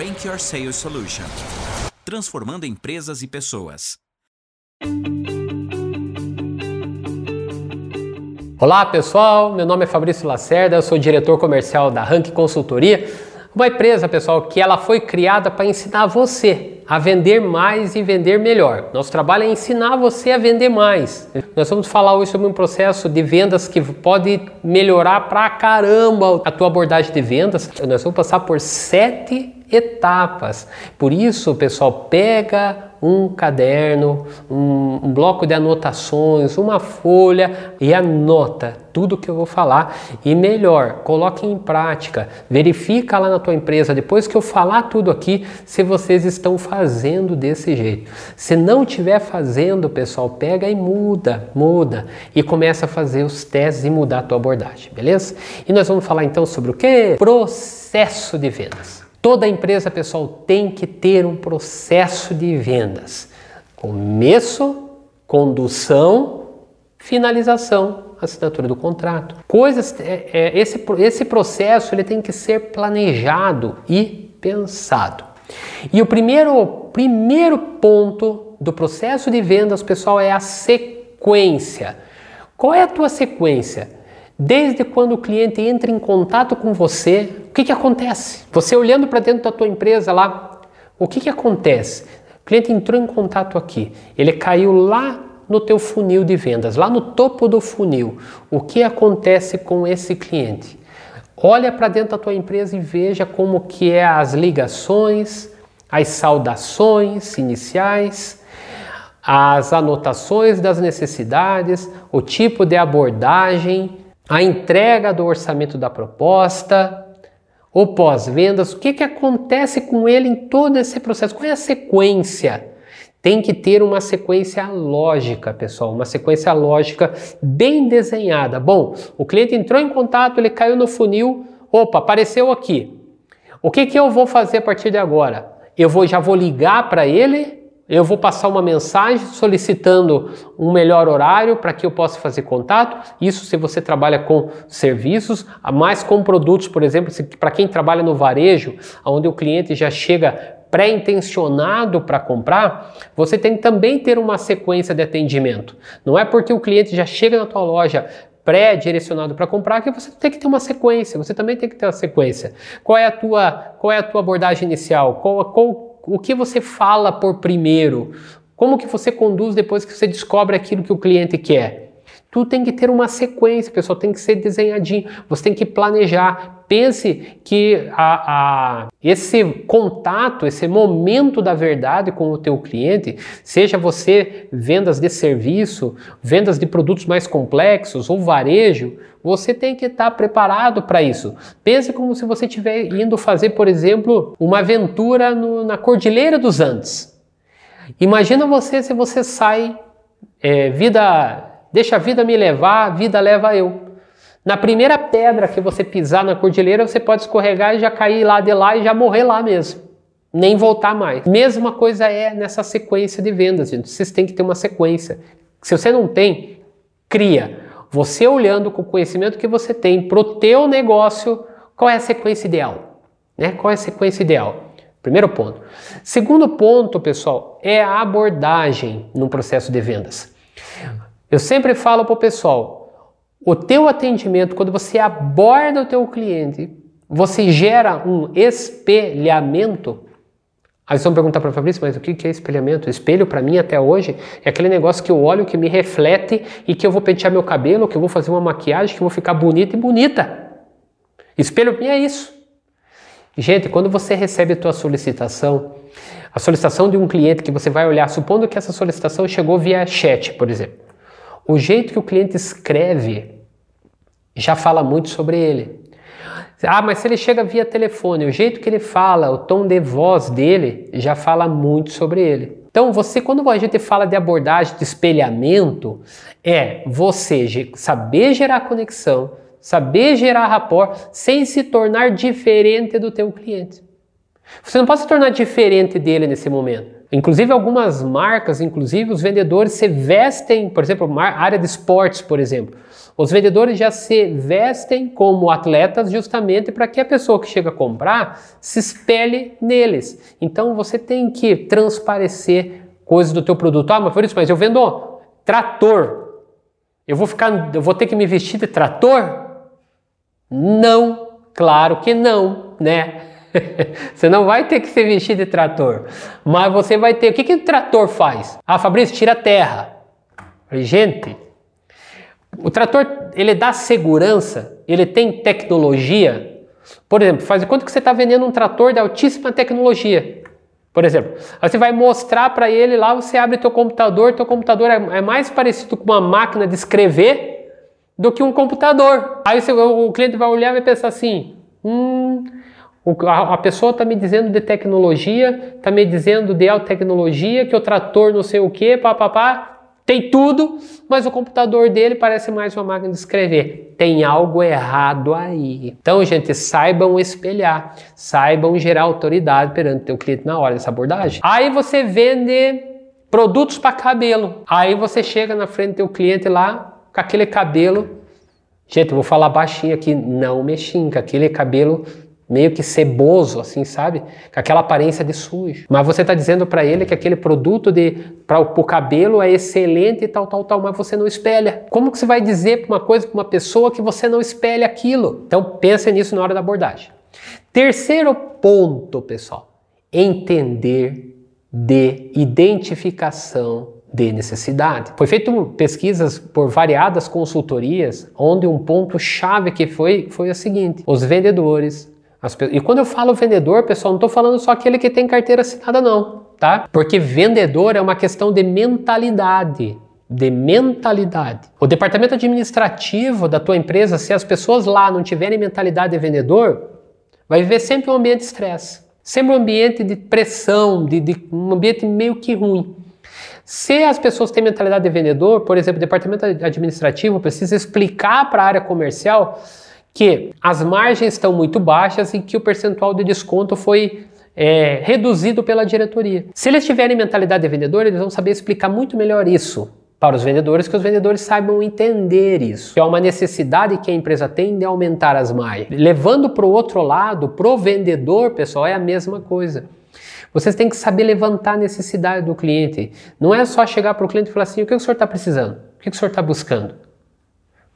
Rank Your Sales Solution. Transformando empresas e pessoas. Olá pessoal, meu nome é Fabrício Lacerda, eu sou diretor comercial da Rank Consultoria, uma empresa pessoal que ela foi criada para ensinar você a vender mais e vender melhor. Nosso trabalho é ensinar você a vender mais. Nós vamos falar hoje sobre um processo de vendas que pode melhorar pra caramba a tua abordagem de vendas. Nós vamos passar por sete etapas. Por isso, pessoal, pega um caderno, um, um, bloco de anotações, uma folha e anota tudo que eu vou falar e melhor, coloque em prática. Verifica lá na tua empresa depois que eu falar tudo aqui se vocês estão fazendo desse jeito. Se não estiver fazendo, pessoal, pega e muda, muda e começa a fazer os testes e mudar a tua abordagem, beleza? E nós vamos falar então sobre o que? Processo de vendas. Toda empresa, pessoal, tem que ter um processo de vendas. Começo, condução, finalização, assinatura do contrato. Coisas, é, é, esse, esse processo ele tem que ser planejado e pensado. E o primeiro, primeiro ponto do processo de vendas, pessoal, é a sequência. Qual é a tua sequência? Desde quando o cliente entra em contato com você, o que, que acontece? Você olhando para dentro da tua empresa lá, o que, que acontece? O cliente entrou em contato aqui, ele caiu lá no teu funil de vendas, lá no topo do funil. O que acontece com esse cliente? Olha para dentro da tua empresa e veja como que é as ligações, as saudações iniciais, as anotações das necessidades, o tipo de abordagem, a entrega do orçamento da proposta, o pós-vendas, o que, que acontece com ele em todo esse processo? Qual é a sequência? Tem que ter uma sequência lógica, pessoal, uma sequência lógica bem desenhada. Bom, o cliente entrou em contato, ele caiu no funil, opa, apareceu aqui. O que, que eu vou fazer a partir de agora? Eu vou, já vou ligar para ele eu vou passar uma mensagem solicitando um melhor horário para que eu possa fazer contato. Isso se você trabalha com serviços, mais com produtos, por exemplo, para quem trabalha no varejo, onde o cliente já chega pré-intencionado para comprar, você tem que também ter uma sequência de atendimento. Não é porque o cliente já chega na tua loja pré-direcionado para comprar que você tem que ter uma sequência, você também tem que ter uma sequência. Qual é a tua, qual é a tua abordagem inicial? Qual, qual o que você fala por primeiro? Como que você conduz depois que você descobre aquilo que o cliente quer? Tudo tem que ter uma sequência, pessoal, tem que ser desenhadinho. Você tem que planejar. Pense que a, a, esse contato, esse momento da verdade com o teu cliente, seja você vendas de serviço, vendas de produtos mais complexos ou varejo, você tem que estar preparado para isso. Pense como se você estiver indo fazer, por exemplo, uma aventura no, na Cordilheira dos Andes. Imagina você se você sai é, vida Deixa a vida me levar, a vida leva eu. Na primeira pedra que você pisar na cordilheira, você pode escorregar e já cair lá de lá e já morrer lá mesmo. Nem voltar mais. Mesma coisa é nessa sequência de vendas, gente. Vocês têm que ter uma sequência. Se você não tem, cria. Você olhando com o conhecimento que você tem para o teu negócio, qual é a sequência ideal? Né? Qual é a sequência ideal? Primeiro ponto. Segundo ponto, pessoal, é a abordagem no processo de vendas. Eu sempre falo para o pessoal, o teu atendimento, quando você aborda o teu cliente, você gera um espelhamento. Aí vocês vão perguntar para o Fabrício, mas o que é espelhamento? Espelho para mim até hoje é aquele negócio que eu olho, que me reflete e que eu vou pentear meu cabelo, que eu vou fazer uma maquiagem, que eu vou ficar bonita e bonita. Espelho para mim é isso. Gente, quando você recebe a tua solicitação, a solicitação de um cliente que você vai olhar, supondo que essa solicitação chegou via chat, por exemplo. O jeito que o cliente escreve já fala muito sobre ele. Ah, mas se ele chega via telefone, o jeito que ele fala, o tom de voz dele já fala muito sobre ele. Então, você, quando a gente fala de abordagem de espelhamento, é você saber gerar conexão, saber gerar rapport sem se tornar diferente do teu cliente. Você não pode se tornar diferente dele nesse momento. Inclusive algumas marcas, inclusive os vendedores se vestem, por exemplo, área de esportes, por exemplo. Os vendedores já se vestem como atletas justamente para que a pessoa que chega a comprar se espelhe neles. Então você tem que transparecer coisas do teu produto. Ah, mas por isso, mas eu vendo trator. Eu vou ficar, eu vou ter que me vestir de trator? Não, claro que não, né? você não vai ter que se vestir de trator, mas você vai ter. O que, que o trator faz? Ah, Fabrício, tira a terra. Gente, o trator ele dá segurança, ele tem tecnologia. Por exemplo, faz quanto que você está vendendo um trator de altíssima tecnologia. Por exemplo, aí você vai mostrar para ele lá, você abre teu computador, teu computador é, é, mais parecido com uma máquina de escrever do que um computador. Aí você, o cliente vai olhar e vai pensar assim, hum, a pessoa está me dizendo de tecnologia, está me dizendo de alta tecnologia, que o trator não sei o que, papapá, tem tudo, mas o computador dele parece mais uma máquina de escrever. Tem algo errado aí. Então, gente, saibam espelhar, saibam gerar autoridade perante o cliente na hora dessa abordagem. Aí você vende produtos para cabelo. Aí você chega na frente do teu cliente lá com aquele cabelo. Gente, eu vou falar baixinho aqui, não me xinga, aquele cabelo meio que ceboso, assim, sabe? Com aquela aparência de sujo. Mas você está dizendo para ele que aquele produto de para o cabelo é excelente e tal, tal, tal, mas você não espelha. Como que você vai dizer uma coisa para uma pessoa que você não espelha aquilo? Então pense nisso na hora da abordagem. Terceiro ponto, pessoal, entender de identificação de necessidade. Foi feito pesquisas por variadas consultorias, onde um ponto chave que foi foi o seguinte: os vendedores e quando eu falo vendedor, pessoal, não estou falando só aquele que tem carteira assinada, não, tá? Porque vendedor é uma questão de mentalidade. De mentalidade. O departamento administrativo da tua empresa, se as pessoas lá não tiverem mentalidade de vendedor, vai viver sempre um ambiente de estresse. Sempre um ambiente de pressão, de, de um ambiente meio que ruim. Se as pessoas têm mentalidade de vendedor, por exemplo, o departamento administrativo precisa explicar para a área comercial que as margens estão muito baixas e que o percentual de desconto foi é, reduzido pela diretoria. Se eles tiverem mentalidade de vendedor, eles vão saber explicar muito melhor isso para os vendedores, que os vendedores saibam entender isso. É uma necessidade que a empresa tem de aumentar as margens. Levando para o outro lado, para o vendedor, pessoal, é a mesma coisa. Vocês têm que saber levantar a necessidade do cliente. Não é só chegar para o cliente e falar assim: o que o senhor está precisando? O que o senhor está buscando?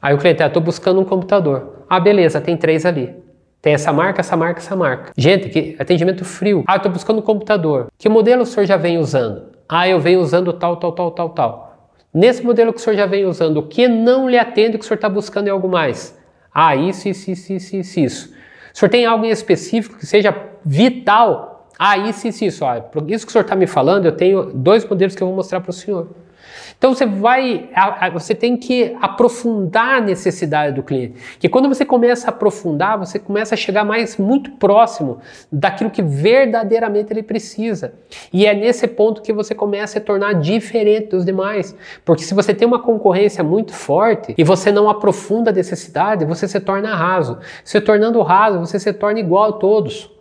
Aí o cliente, ah, estou buscando um computador. Ah, beleza, tem três ali. Tem essa marca, essa marca, essa marca. Gente, que atendimento frio. Ah, estou buscando um computador. Que modelo o senhor já vem usando? Ah, eu venho usando tal, tal, tal, tal, tal. Nesse modelo que o senhor já vem usando, o que não lhe atende que o senhor está buscando é algo mais? Ah, isso, isso, isso, isso, isso, isso. O senhor tem algo em específico que seja vital? Ah, isso, isso, isso. Ah, isso que o senhor está me falando, eu tenho dois modelos que eu vou mostrar para o senhor. Então você vai, você tem que aprofundar a necessidade do cliente. Que quando você começa a aprofundar, você começa a chegar mais muito próximo daquilo que verdadeiramente ele precisa. E é nesse ponto que você começa a se tornar diferente dos demais. Porque se você tem uma concorrência muito forte e você não aprofunda a necessidade, você se torna raso. Se tornando raso, você se torna igual a todos.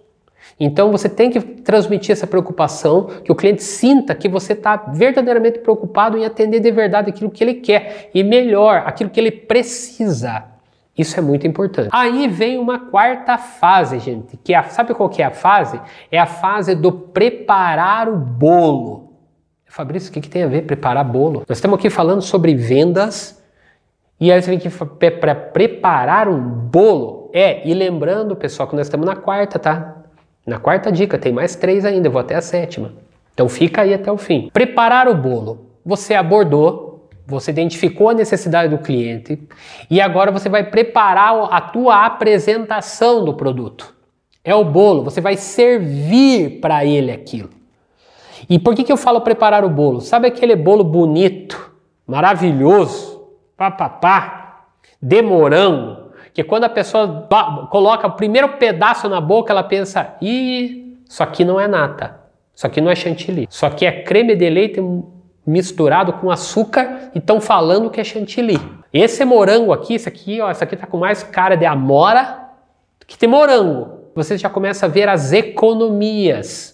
Então você tem que transmitir essa preocupação, que o cliente sinta que você está verdadeiramente preocupado em atender de verdade aquilo que ele quer e melhor, aquilo que ele precisa. Isso é muito importante. Aí vem uma quarta fase, gente, que é, sabe qual que é a fase? É a fase do preparar o bolo. Fabrício, o que, que tem a ver preparar bolo? Nós estamos aqui falando sobre vendas e aí você vem aqui para preparar um bolo. É, e lembrando, pessoal, que nós estamos na quarta, tá? Na quarta dica, tem mais três ainda, eu vou até a sétima. Então fica aí até o fim. Preparar o bolo. Você abordou, você identificou a necessidade do cliente e agora você vai preparar a tua apresentação do produto. É o bolo, você vai servir para ele aquilo. E por que, que eu falo preparar o bolo? Sabe aquele bolo bonito, maravilhoso, papapá, demorando, que quando a pessoa coloca o primeiro pedaço na boca, ela pensa: ih, isso aqui não é nata, isso aqui não é chantilly, isso aqui é creme de leite misturado com açúcar e estão falando que é chantilly. Esse morango aqui, esse aqui, ó, esse aqui tá com mais cara de amora do que de morango. você já começa a ver as economias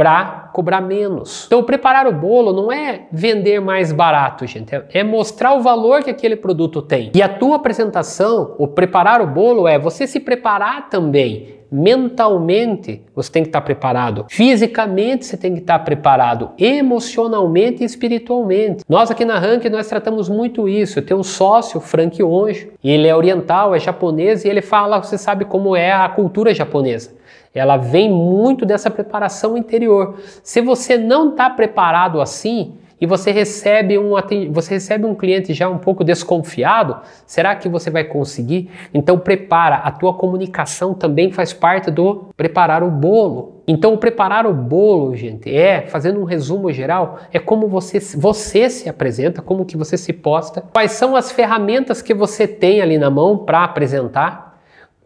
para cobrar menos. Então, preparar o bolo não é vender mais barato, gente, é mostrar o valor que aquele produto tem. E a tua apresentação, o preparar o bolo é você se preparar também mentalmente você tem que estar preparado, fisicamente você tem que estar preparado, emocionalmente e espiritualmente. Nós aqui na Rank nós tratamos muito isso. Eu tenho um sócio, Frank Onjo, ele é oriental, é japonês e ele fala, você sabe como é a cultura japonesa. Ela vem muito dessa preparação interior. Se você não está preparado assim, e você recebe um você recebe um cliente já um pouco desconfiado, será que você vai conseguir? Então prepara, a tua comunicação também faz parte do preparar o bolo. Então, preparar o bolo, gente, é, fazendo um resumo geral, é como você, você se apresenta, como que você se posta, quais são as ferramentas que você tem ali na mão para apresentar,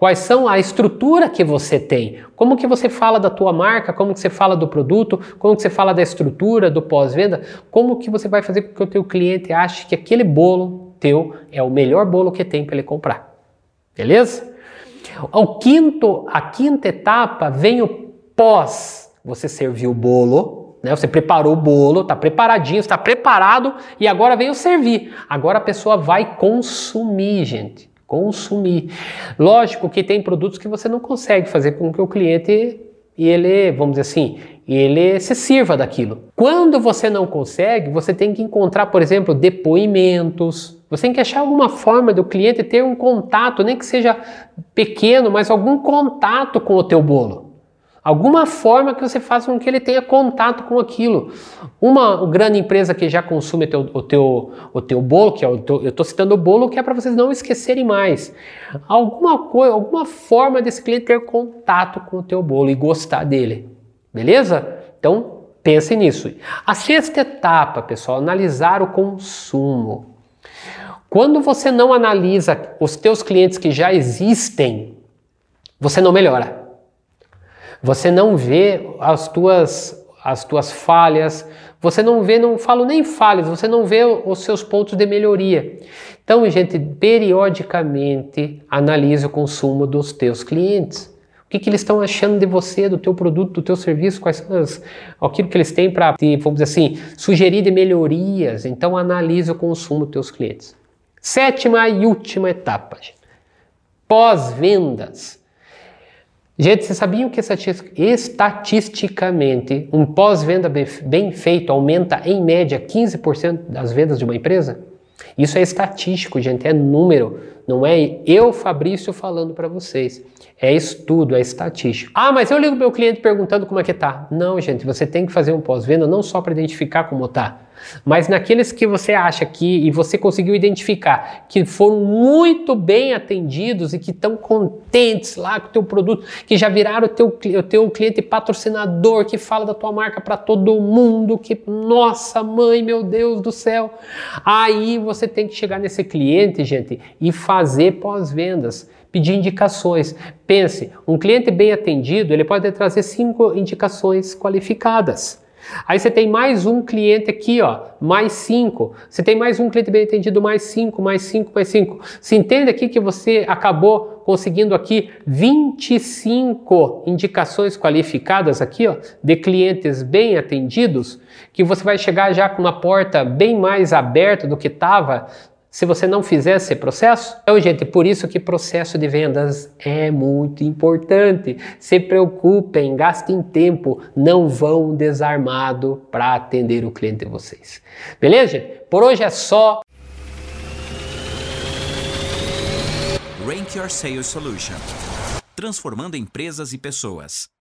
Quais são a estrutura que você tem? Como que você fala da tua marca? Como que você fala do produto? Como que você fala da estrutura, do pós-venda? Como que você vai fazer com que o teu cliente ache que aquele bolo teu é o melhor bolo que tem para ele comprar? Beleza? O quinto, a quinta etapa vem o pós. Você serviu o bolo, né? Você preparou o bolo, está preparadinho, está preparado e agora vem o servir. Agora a pessoa vai consumir, gente consumir. Lógico que tem produtos que você não consegue fazer com que o cliente e ele, vamos dizer assim, ele se sirva daquilo. Quando você não consegue, você tem que encontrar, por exemplo, depoimentos. Você tem que achar alguma forma do cliente ter um contato, nem que seja pequeno, mas algum contato com o teu bolo. Alguma forma que você faça com que ele tenha contato com aquilo. Uma grande empresa que já consome teu, o, teu, o teu bolo, que é o teu, eu estou citando o bolo, que é para vocês não esquecerem mais. Alguma coisa, alguma forma desse cliente ter contato com o teu bolo e gostar dele. Beleza? Então, pense nisso. A sexta etapa, pessoal, analisar o consumo. Quando você não analisa os teus clientes que já existem, você não melhora. Você não vê as tuas as tuas falhas, você não vê, não falo nem falhas, você não vê os seus pontos de melhoria. Então, gente, periodicamente analise o consumo dos teus clientes. O que, que eles estão achando de você, do teu produto, do teu serviço, quais são as, aquilo que eles têm para, vamos dizer assim, sugerir de melhorias. Então, analise o consumo dos teus clientes. Sétima e última etapa, pós-vendas. Gente, vocês sabiam que estatisticamente um pós-venda bem feito aumenta em média 15% das vendas de uma empresa? Isso é estatístico, gente, é número, não é eu, Fabrício, falando para vocês. É estudo, é estatístico. Ah, mas eu ligo meu cliente perguntando como é que tá. Não, gente, você tem que fazer um pós-venda não só para identificar como tá, mas naqueles que você acha que e você conseguiu identificar que foram muito bem atendidos e que estão contentes lá com o teu produto, que já viraram o teu, o teu cliente patrocinador, que fala da tua marca para todo mundo, que nossa mãe, meu Deus do céu. Aí você tem que chegar nesse cliente, gente, e fazer pós-vendas pedir indicações. Pense, um cliente bem atendido, ele pode trazer cinco indicações qualificadas. Aí você tem mais um cliente aqui, ó, mais cinco. Você tem mais um cliente bem atendido, mais cinco, mais cinco, mais cinco. Se entende aqui que você acabou conseguindo aqui 25 indicações qualificadas aqui, ó, de clientes bem atendidos, que você vai chegar já com uma porta bem mais aberta do que estava se você não fizer esse processo. Então, gente, por isso que processo de vendas é muito importante. Se preocupem, gastem tempo, não vão desarmado para atender o cliente de vocês. Beleza, gente? Por hoje é só. Rank Your Sales Solution transformando empresas e pessoas.